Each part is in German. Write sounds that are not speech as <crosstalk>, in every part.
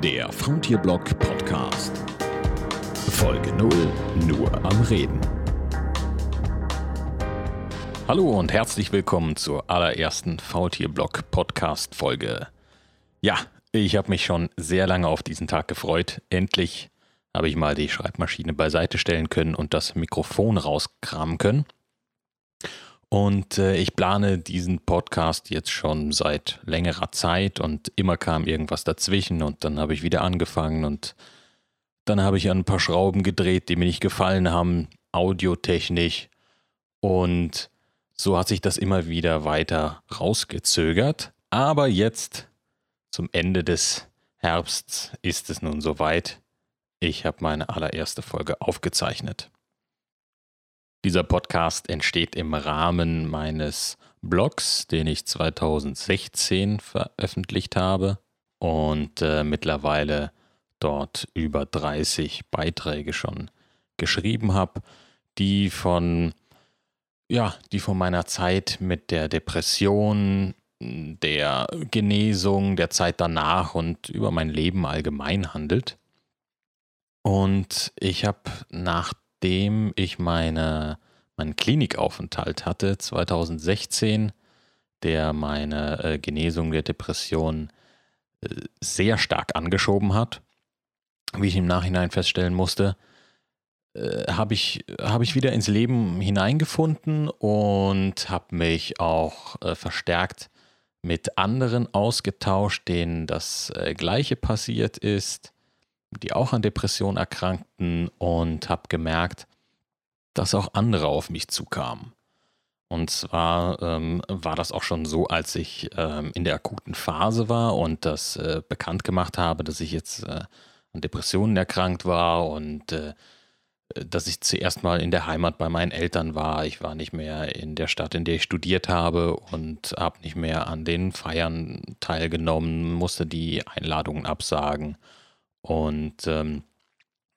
Der Frontierblog Podcast. Folge 0, nur am Reden. Hallo und herzlich willkommen zur allerersten Faultierblog Podcast Folge. Ja, ich habe mich schon sehr lange auf diesen Tag gefreut. Endlich habe ich mal die Schreibmaschine beiseite stellen können und das Mikrofon rauskramen können. Und äh, ich plane diesen Podcast jetzt schon seit längerer Zeit und immer kam irgendwas dazwischen und dann habe ich wieder angefangen und dann habe ich an ein paar Schrauben gedreht, die mir nicht gefallen haben, audiotechnisch. Und so hat sich das immer wieder weiter rausgezögert. Aber jetzt, zum Ende des Herbsts, ist es nun soweit. Ich habe meine allererste Folge aufgezeichnet. Dieser Podcast entsteht im Rahmen meines Blogs, den ich 2016 veröffentlicht habe und äh, mittlerweile dort über 30 Beiträge schon geschrieben habe, die von ja, die von meiner Zeit mit der Depression, der Genesung, der Zeit danach und über mein Leben allgemein handelt. Und ich habe nach nachdem ich meine, meinen Klinikaufenthalt hatte, 2016, der meine äh, Genesung der Depression äh, sehr stark angeschoben hat, wie ich im Nachhinein feststellen musste, äh, habe ich, hab ich wieder ins Leben hineingefunden und habe mich auch äh, verstärkt mit anderen ausgetauscht, denen das äh, gleiche passiert ist die auch an Depressionen erkrankten und habe gemerkt, dass auch andere auf mich zukamen. Und zwar ähm, war das auch schon so, als ich ähm, in der akuten Phase war und das äh, bekannt gemacht habe, dass ich jetzt äh, an Depressionen erkrankt war und äh, dass ich zuerst mal in der Heimat bei meinen Eltern war. Ich war nicht mehr in der Stadt, in der ich studiert habe und habe nicht mehr an den Feiern teilgenommen, musste die Einladungen absagen und ähm,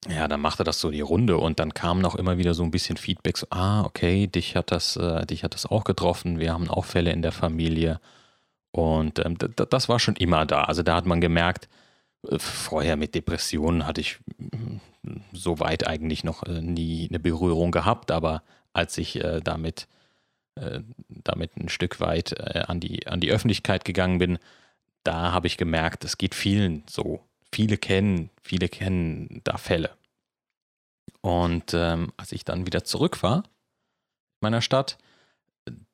ja, dann machte das so die Runde und dann kam noch immer wieder so ein bisschen Feedback, so, ah, okay, dich hat das, äh, dich hat das auch getroffen, wir haben auch Fälle in der Familie. Und ähm, das war schon immer da. Also da hat man gemerkt, äh, vorher mit Depressionen hatte ich mm, so weit eigentlich noch äh, nie eine Berührung gehabt, aber als ich äh, damit, damit ein Stück weit an, die, an die Öffentlichkeit gegangen bin, da habe ich gemerkt, es geht vielen so viele kennen, viele kennen da Fälle. Und ähm, als ich dann wieder zurück war, in meiner Stadt,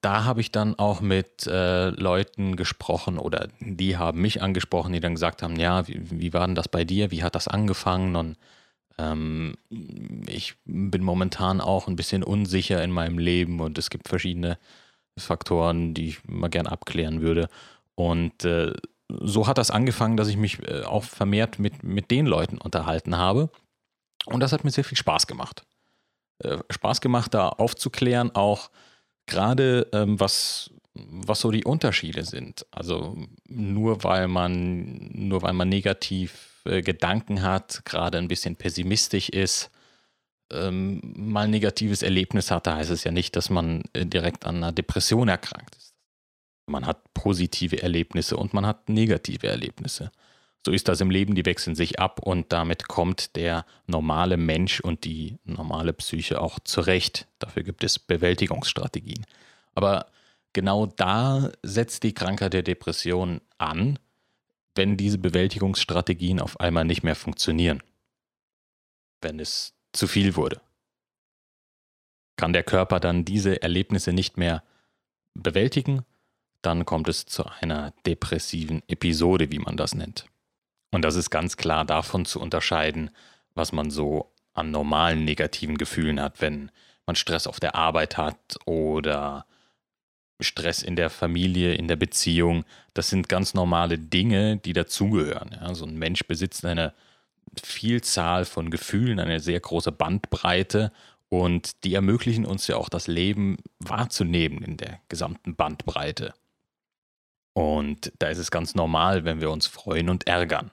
da habe ich dann auch mit äh, Leuten gesprochen oder die haben mich angesprochen, die dann gesagt haben, ja, wie, wie war denn das bei dir? Wie hat das angefangen? Und ähm, ich bin momentan auch ein bisschen unsicher in meinem Leben und es gibt verschiedene Faktoren, die ich mal gern abklären würde. Und äh, so hat das angefangen, dass ich mich äh, auch vermehrt mit, mit den Leuten unterhalten habe. Und das hat mir sehr viel Spaß gemacht. Äh, Spaß gemacht, da aufzuklären, auch gerade ähm, was, was so die Unterschiede sind. Also nur weil man, nur weil man negativ äh, Gedanken hat, gerade ein bisschen pessimistisch ist, ähm, mal ein negatives Erlebnis hatte, heißt es ja nicht, dass man direkt an einer Depression erkrankt ist. Man hat positive Erlebnisse und man hat negative Erlebnisse. So ist das im Leben, die wechseln sich ab und damit kommt der normale Mensch und die normale Psyche auch zurecht. Dafür gibt es Bewältigungsstrategien. Aber genau da setzt die Krankheit der Depression an, wenn diese Bewältigungsstrategien auf einmal nicht mehr funktionieren. Wenn es zu viel wurde. Kann der Körper dann diese Erlebnisse nicht mehr bewältigen dann kommt es zu einer depressiven Episode, wie man das nennt. Und das ist ganz klar davon zu unterscheiden, was man so an normalen negativen Gefühlen hat, wenn man Stress auf der Arbeit hat oder Stress in der Familie, in der Beziehung. Das sind ganz normale Dinge, die dazugehören. Ja, so ein Mensch besitzt eine Vielzahl von Gefühlen, eine sehr große Bandbreite und die ermöglichen uns ja auch das Leben wahrzunehmen in der gesamten Bandbreite. Und da ist es ganz normal, wenn wir uns freuen und ärgern.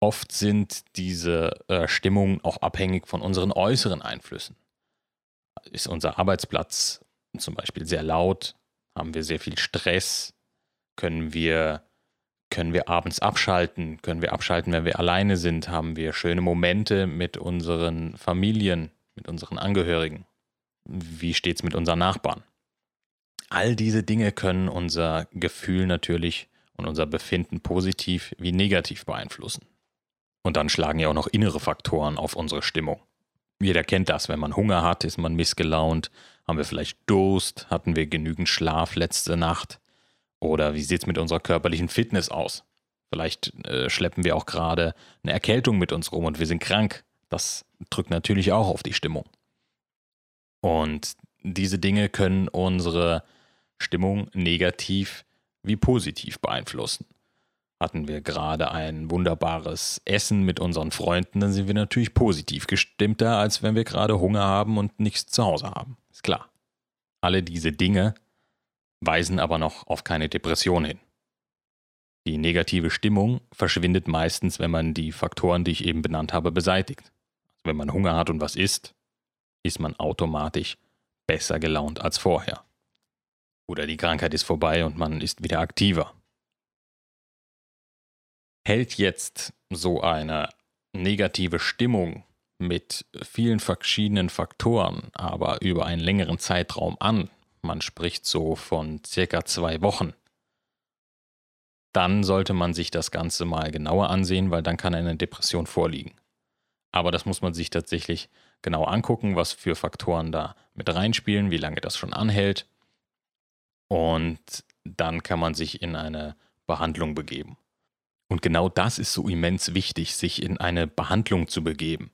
Oft sind diese äh, Stimmungen auch abhängig von unseren äußeren Einflüssen. Ist unser Arbeitsplatz zum Beispiel sehr laut, haben wir sehr viel Stress, können wir, können wir abends abschalten? Können wir abschalten, wenn wir alleine sind? Haben wir schöne Momente mit unseren Familien, mit unseren Angehörigen? Wie steht es mit unseren Nachbarn? All diese Dinge können unser Gefühl natürlich und unser Befinden positiv wie negativ beeinflussen. Und dann schlagen ja auch noch innere Faktoren auf unsere Stimmung. Jeder kennt das, wenn man Hunger hat, ist man missgelaunt, haben wir vielleicht Durst, hatten wir genügend Schlaf letzte Nacht oder wie sieht es mit unserer körperlichen Fitness aus? Vielleicht äh, schleppen wir auch gerade eine Erkältung mit uns rum und wir sind krank. Das drückt natürlich auch auf die Stimmung. Und diese Dinge können unsere Stimmung negativ wie positiv beeinflussen. Hatten wir gerade ein wunderbares Essen mit unseren Freunden, dann sind wir natürlich positiv gestimmter, als wenn wir gerade Hunger haben und nichts zu Hause haben. Ist klar. Alle diese Dinge weisen aber noch auf keine Depression hin. Die negative Stimmung verschwindet meistens, wenn man die Faktoren, die ich eben benannt habe, beseitigt. Wenn man Hunger hat und was isst, ist man automatisch besser gelaunt als vorher. Oder die Krankheit ist vorbei und man ist wieder aktiver. Hält jetzt so eine negative Stimmung mit vielen verschiedenen Faktoren aber über einen längeren Zeitraum an, man spricht so von circa zwei Wochen, dann sollte man sich das Ganze mal genauer ansehen, weil dann kann eine Depression vorliegen. Aber das muss man sich tatsächlich genau angucken, was für Faktoren da mit reinspielen, wie lange das schon anhält. Und dann kann man sich in eine Behandlung begeben. Und genau das ist so immens wichtig, sich in eine Behandlung zu begeben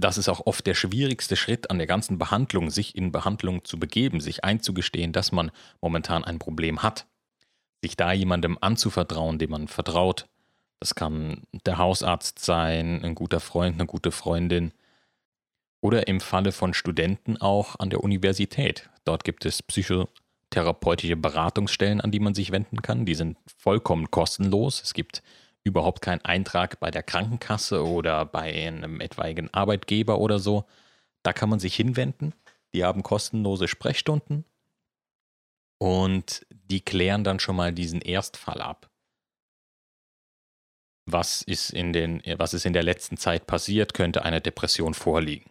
das ist auch oft der schwierigste Schritt an der ganzen Behandlung, sich in Behandlung zu begeben, sich einzugestehen, dass man momentan ein Problem hat. Sich da jemandem anzuvertrauen, dem man vertraut. Das kann der Hausarzt sein, ein guter Freund, eine gute Freundin. Oder im Falle von Studenten auch an der Universität. Dort gibt es psychotherapeutische Beratungsstellen, an die man sich wenden kann. Die sind vollkommen kostenlos. Es gibt überhaupt keinen Eintrag bei der Krankenkasse oder bei einem etwaigen Arbeitgeber oder so. Da kann man sich hinwenden. Die haben kostenlose Sprechstunden und die klären dann schon mal diesen Erstfall ab. Was ist in, den, was ist in der letzten Zeit passiert? Könnte eine Depression vorliegen?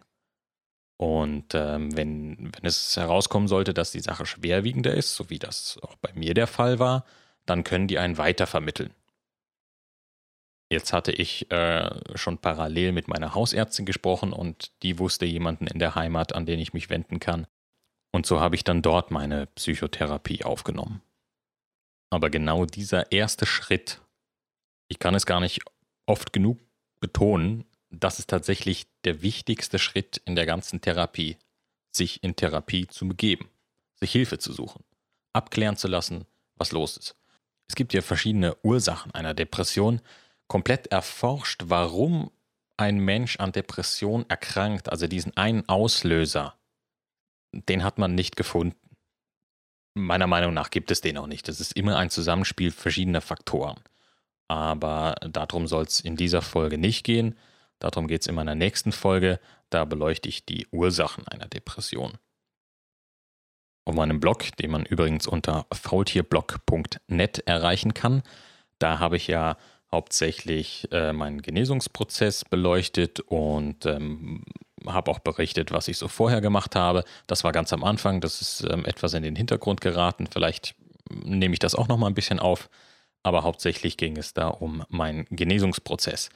Und ähm, wenn, wenn es herauskommen sollte, dass die Sache schwerwiegender ist, so wie das auch bei mir der Fall war, dann können die einen weitervermitteln. Jetzt hatte ich äh, schon parallel mit meiner Hausärztin gesprochen und die wusste jemanden in der Heimat, an den ich mich wenden kann. Und so habe ich dann dort meine Psychotherapie aufgenommen. Aber genau dieser erste Schritt, ich kann es gar nicht oft genug betonen, das ist tatsächlich der wichtigste Schritt in der ganzen Therapie, sich in Therapie zu begeben, sich Hilfe zu suchen, abklären zu lassen, was los ist. Es gibt ja verschiedene Ursachen einer Depression, komplett erforscht, warum ein Mensch an Depression erkrankt, also diesen einen Auslöser, den hat man nicht gefunden. Meiner Meinung nach gibt es den auch nicht. Das ist immer ein Zusammenspiel verschiedener Faktoren. Aber darum soll es in dieser Folge nicht gehen. Darum geht es in meiner nächsten Folge. Da beleuchte ich die Ursachen einer Depression. Auf meinem Blog, den man übrigens unter faultierblog.net erreichen kann, da habe ich ja hauptsächlich äh, meinen Genesungsprozess beleuchtet und ähm, habe auch berichtet, was ich so vorher gemacht habe. Das war ganz am Anfang, das ist ähm, etwas in den Hintergrund geraten. Vielleicht nehme ich das auch noch mal ein bisschen auf, aber hauptsächlich ging es da um meinen Genesungsprozess.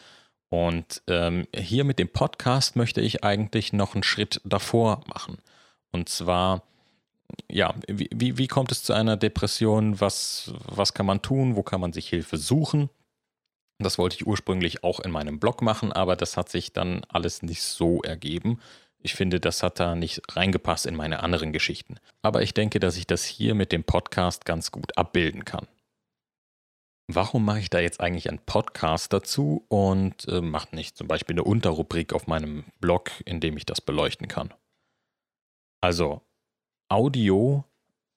Und ähm, hier mit dem Podcast möchte ich eigentlich noch einen Schritt davor machen. Und zwar, ja, wie, wie, kommt es zu einer Depression? Was, was kann man tun? Wo kann man sich Hilfe suchen? Das wollte ich ursprünglich auch in meinem Blog machen, aber das hat sich dann alles nicht so ergeben. Ich finde, das hat da nicht reingepasst in meine anderen Geschichten. Aber ich denke, dass ich das hier mit dem Podcast ganz gut abbilden kann. Warum mache ich da jetzt eigentlich einen Podcast dazu und äh, mache nicht zum Beispiel eine Unterrubrik auf meinem Blog, in dem ich das beleuchten kann? Also, Audio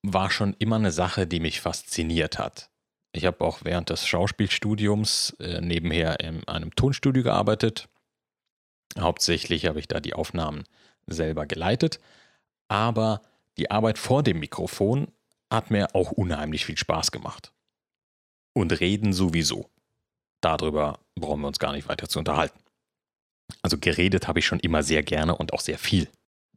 war schon immer eine Sache, die mich fasziniert hat. Ich habe auch während des Schauspielstudiums äh, nebenher in einem Tonstudio gearbeitet. Hauptsächlich habe ich da die Aufnahmen selber geleitet. Aber die Arbeit vor dem Mikrofon hat mir auch unheimlich viel Spaß gemacht. Und reden sowieso. Darüber brauchen wir uns gar nicht weiter zu unterhalten. Also geredet habe ich schon immer sehr gerne und auch sehr viel.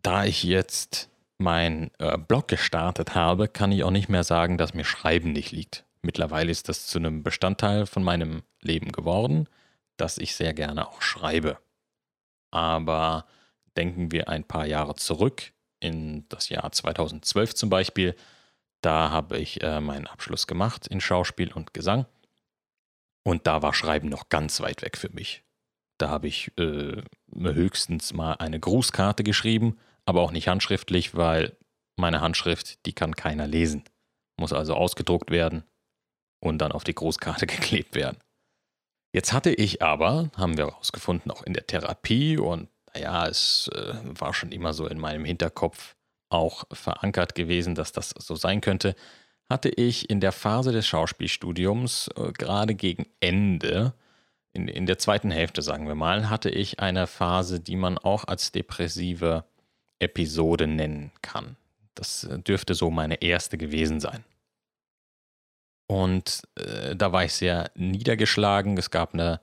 Da ich jetzt mein äh, Blog gestartet habe, kann ich auch nicht mehr sagen, dass mir Schreiben nicht liegt. Mittlerweile ist das zu einem Bestandteil von meinem Leben geworden, dass ich sehr gerne auch schreibe. Aber denken wir ein paar Jahre zurück, in das Jahr 2012 zum Beispiel, da habe ich äh, meinen Abschluss gemacht in Schauspiel und Gesang. Und da war Schreiben noch ganz weit weg für mich. Da habe ich äh, höchstens mal eine Grußkarte geschrieben, aber auch nicht handschriftlich, weil meine Handschrift, die kann keiner lesen. Muss also ausgedruckt werden und dann auf die Grußkarte <laughs> geklebt werden. Jetzt hatte ich aber, haben wir herausgefunden, auch in der Therapie und naja, es äh, war schon immer so in meinem Hinterkopf auch verankert gewesen, dass das so sein könnte, hatte ich in der Phase des Schauspielstudiums, äh, gerade gegen Ende, in, in der zweiten Hälfte sagen wir mal, hatte ich eine Phase, die man auch als depressive Episode nennen kann. Das äh, dürfte so meine erste gewesen sein. Und äh, da war ich sehr niedergeschlagen. Es gab eine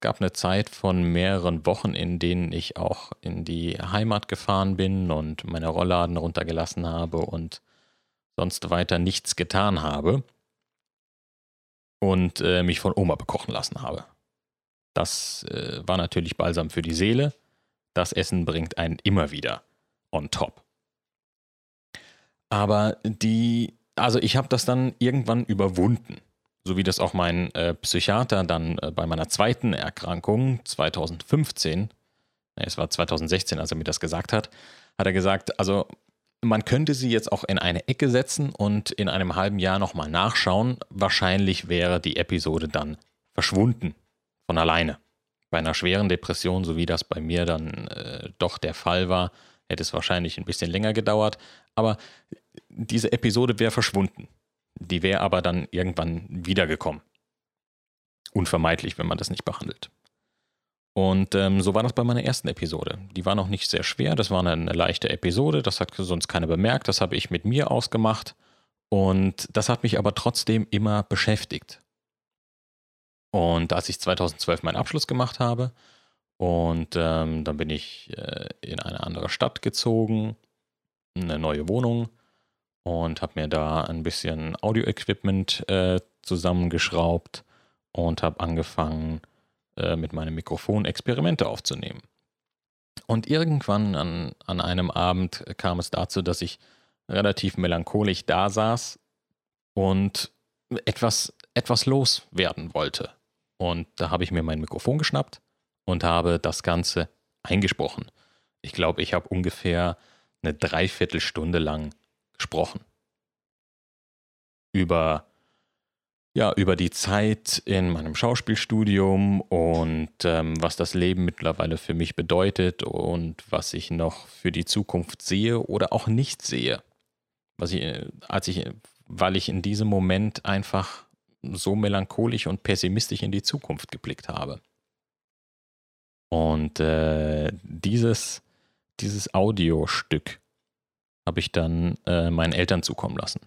gab eine Zeit von mehreren Wochen, in denen ich auch in die Heimat gefahren bin und meine Rollladen runtergelassen habe und sonst weiter nichts getan habe und äh, mich von Oma bekochen lassen habe. Das äh, war natürlich balsam für die Seele. Das Essen bringt einen immer wieder on top. Aber die, also ich habe das dann irgendwann überwunden so wie das auch mein äh, Psychiater dann äh, bei meiner zweiten Erkrankung 2015, nee, es war 2016, als er mir das gesagt hat, hat er gesagt, also man könnte sie jetzt auch in eine Ecke setzen und in einem halben Jahr nochmal nachschauen. Wahrscheinlich wäre die Episode dann verschwunden von alleine. Bei einer schweren Depression, so wie das bei mir dann äh, doch der Fall war, hätte es wahrscheinlich ein bisschen länger gedauert. Aber diese Episode wäre verschwunden. Die wäre aber dann irgendwann wiedergekommen. Unvermeidlich, wenn man das nicht behandelt. Und ähm, so war das bei meiner ersten Episode. Die war noch nicht sehr schwer, das war eine, eine leichte Episode, das hat sonst keiner bemerkt, das habe ich mit mir ausgemacht. Und das hat mich aber trotzdem immer beschäftigt. Und als ich 2012 meinen Abschluss gemacht habe, und ähm, dann bin ich äh, in eine andere Stadt gezogen, eine neue Wohnung und habe mir da ein bisschen Audio-Equipment äh, zusammengeschraubt und habe angefangen, äh, mit meinem Mikrofon Experimente aufzunehmen. Und irgendwann an, an einem Abend kam es dazu, dass ich relativ melancholisch da saß und etwas, etwas loswerden wollte. Und da habe ich mir mein Mikrofon geschnappt und habe das Ganze eingesprochen. Ich glaube, ich habe ungefähr eine Dreiviertelstunde lang gesprochen. Über, ja, über die Zeit in meinem Schauspielstudium und ähm, was das Leben mittlerweile für mich bedeutet und was ich noch für die Zukunft sehe oder auch nicht sehe. Was ich, als ich, weil ich in diesem Moment einfach so melancholisch und pessimistisch in die Zukunft geblickt habe. Und äh, dieses, dieses Audiostück habe ich dann äh, meinen Eltern zukommen lassen.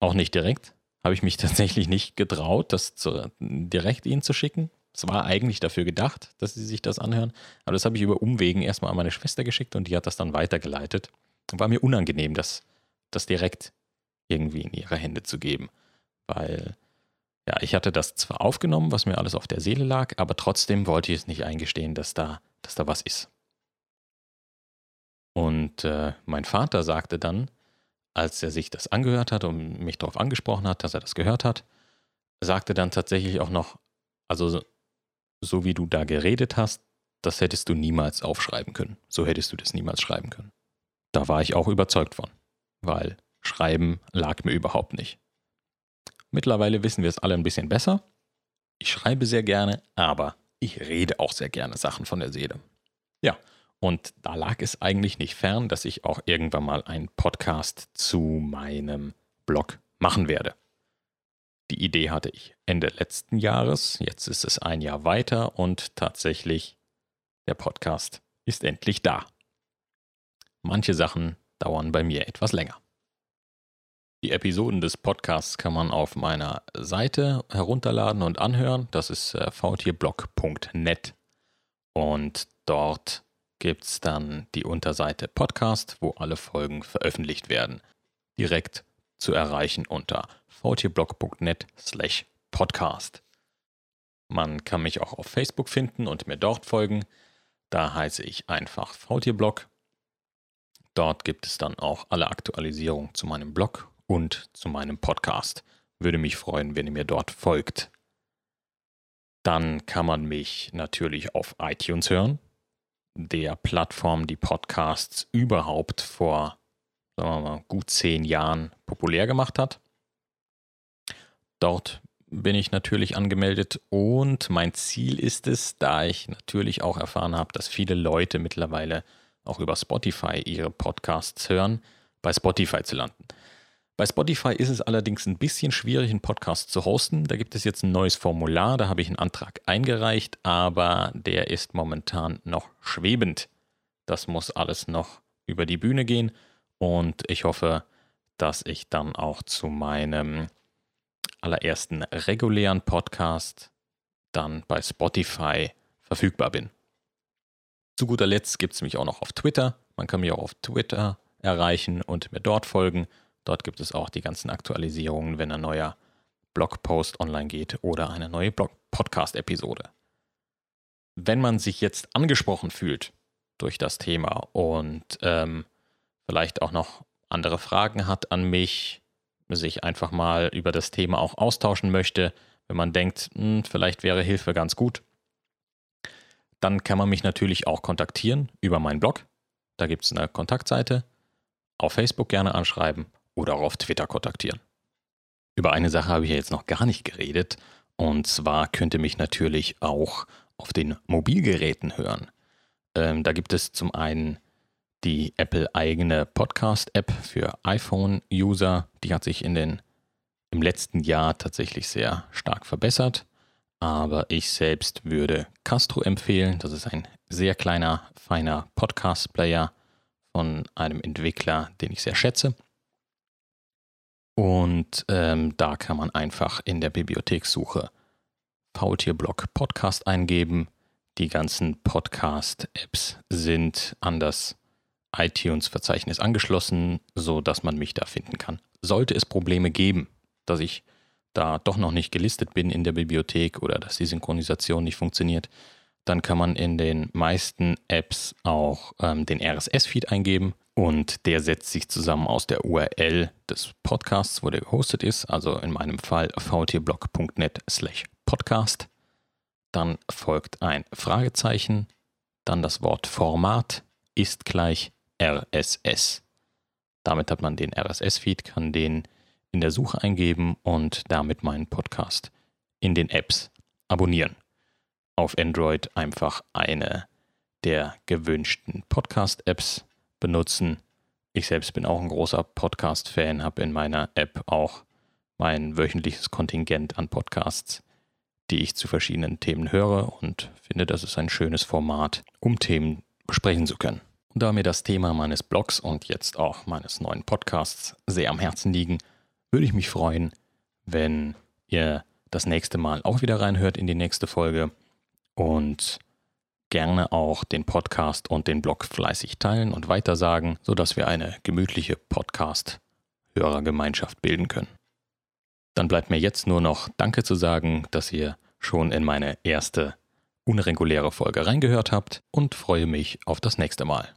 Auch nicht direkt. Habe ich mich <laughs> tatsächlich nicht getraut, das zu, direkt ihnen zu schicken. Es war eigentlich dafür gedacht, dass sie sich das anhören. Aber das habe ich über Umwegen erstmal an meine Schwester geschickt und die hat das dann weitergeleitet. War mir unangenehm, das, das direkt irgendwie in ihre Hände zu geben. Weil, ja, ich hatte das zwar aufgenommen, was mir alles auf der Seele lag, aber trotzdem wollte ich es nicht eingestehen, dass da, dass da was ist. Und äh, mein Vater sagte dann, als er sich das angehört hat und mich darauf angesprochen hat, dass er das gehört hat, sagte dann tatsächlich auch noch, also so wie du da geredet hast, das hättest du niemals aufschreiben können. So hättest du das niemals schreiben können. Da war ich auch überzeugt von, weil Schreiben lag mir überhaupt nicht. Mittlerweile wissen wir es alle ein bisschen besser. Ich schreibe sehr gerne, aber ich rede auch sehr gerne Sachen von der Seele. Ja, und da lag es eigentlich nicht fern, dass ich auch irgendwann mal einen Podcast zu meinem Blog machen werde. Die Idee hatte ich Ende letzten Jahres, jetzt ist es ein Jahr weiter und tatsächlich der Podcast ist endlich da. Manche Sachen dauern bei mir etwas länger. Die Episoden des Podcasts kann man auf meiner Seite herunterladen und anhören. Das ist äh, vtblog.net. Und dort gibt es dann die Unterseite Podcast, wo alle Folgen veröffentlicht werden. Direkt zu erreichen unter vtblog.net slash podcast. Man kann mich auch auf Facebook finden und mir dort folgen. Da heiße ich einfach VTblog. Dort gibt es dann auch alle Aktualisierungen zu meinem Blog und zu meinem Podcast. Würde mich freuen, wenn ihr mir dort folgt. Dann kann man mich natürlich auf iTunes hören, der Plattform, die Podcasts überhaupt vor mal, gut zehn Jahren populär gemacht hat. Dort bin ich natürlich angemeldet und mein Ziel ist es, da ich natürlich auch erfahren habe, dass viele Leute mittlerweile auch über Spotify ihre Podcasts hören, bei Spotify zu landen. Bei Spotify ist es allerdings ein bisschen schwierig, einen Podcast zu hosten. Da gibt es jetzt ein neues Formular, da habe ich einen Antrag eingereicht, aber der ist momentan noch schwebend. Das muss alles noch über die Bühne gehen und ich hoffe, dass ich dann auch zu meinem allerersten regulären Podcast dann bei Spotify verfügbar bin. Zu guter Letzt gibt es mich auch noch auf Twitter. Man kann mich auch auf Twitter erreichen und mir dort folgen. Dort gibt es auch die ganzen Aktualisierungen, wenn ein neuer Blogpost online geht oder eine neue Podcast-Episode. Wenn man sich jetzt angesprochen fühlt durch das Thema und ähm, vielleicht auch noch andere Fragen hat an mich, sich einfach mal über das Thema auch austauschen möchte, wenn man denkt, hm, vielleicht wäre Hilfe ganz gut, dann kann man mich natürlich auch kontaktieren über meinen Blog. Da gibt es eine Kontaktseite. Auf Facebook gerne anschreiben oder auch auf Twitter kontaktieren. Über eine Sache habe ich ja jetzt noch gar nicht geredet. Und zwar könnt ihr mich natürlich auch auf den Mobilgeräten hören. Ähm, da gibt es zum einen die Apple-eigene Podcast-App für iPhone-User. Die hat sich in den, im letzten Jahr tatsächlich sehr stark verbessert. Aber ich selbst würde Castro empfehlen. Das ist ein sehr kleiner, feiner Podcast-Player von einem Entwickler, den ich sehr schätze. Und ähm, da kann man einfach in der Bibliothekssuche Faultierblock Podcast eingeben. Die ganzen Podcast-Apps sind an das iTunes-Verzeichnis angeschlossen, sodass man mich da finden kann. Sollte es Probleme geben, dass ich da doch noch nicht gelistet bin in der Bibliothek oder dass die Synchronisation nicht funktioniert, dann kann man in den meisten Apps auch ähm, den RSS-Feed eingeben und der setzt sich zusammen aus der URL des Podcasts, wo der gehostet ist, also in meinem Fall vtblog.net slash podcast. Dann folgt ein Fragezeichen, dann das Wort Format ist gleich RSS. Damit hat man den RSS-Feed, kann den in der Suche eingeben und damit meinen Podcast in den Apps abonnieren. Auf Android einfach eine der gewünschten Podcast-Apps benutzen. Ich selbst bin auch ein großer Podcast-Fan, habe in meiner App auch mein wöchentliches Kontingent an Podcasts, die ich zu verschiedenen Themen höre und finde, das ist ein schönes Format, um Themen besprechen zu können. Und da mir das Thema meines Blogs und jetzt auch meines neuen Podcasts sehr am Herzen liegen, würde ich mich freuen, wenn ihr das nächste Mal auch wieder reinhört in die nächste Folge und gerne auch den Podcast und den Blog fleißig teilen und weitersagen, sodass wir eine gemütliche Podcast-Hörergemeinschaft bilden können. Dann bleibt mir jetzt nur noch Danke zu sagen, dass ihr schon in meine erste unreguläre Folge reingehört habt und freue mich auf das nächste Mal.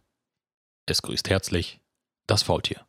Es grüßt herzlich das Faultier.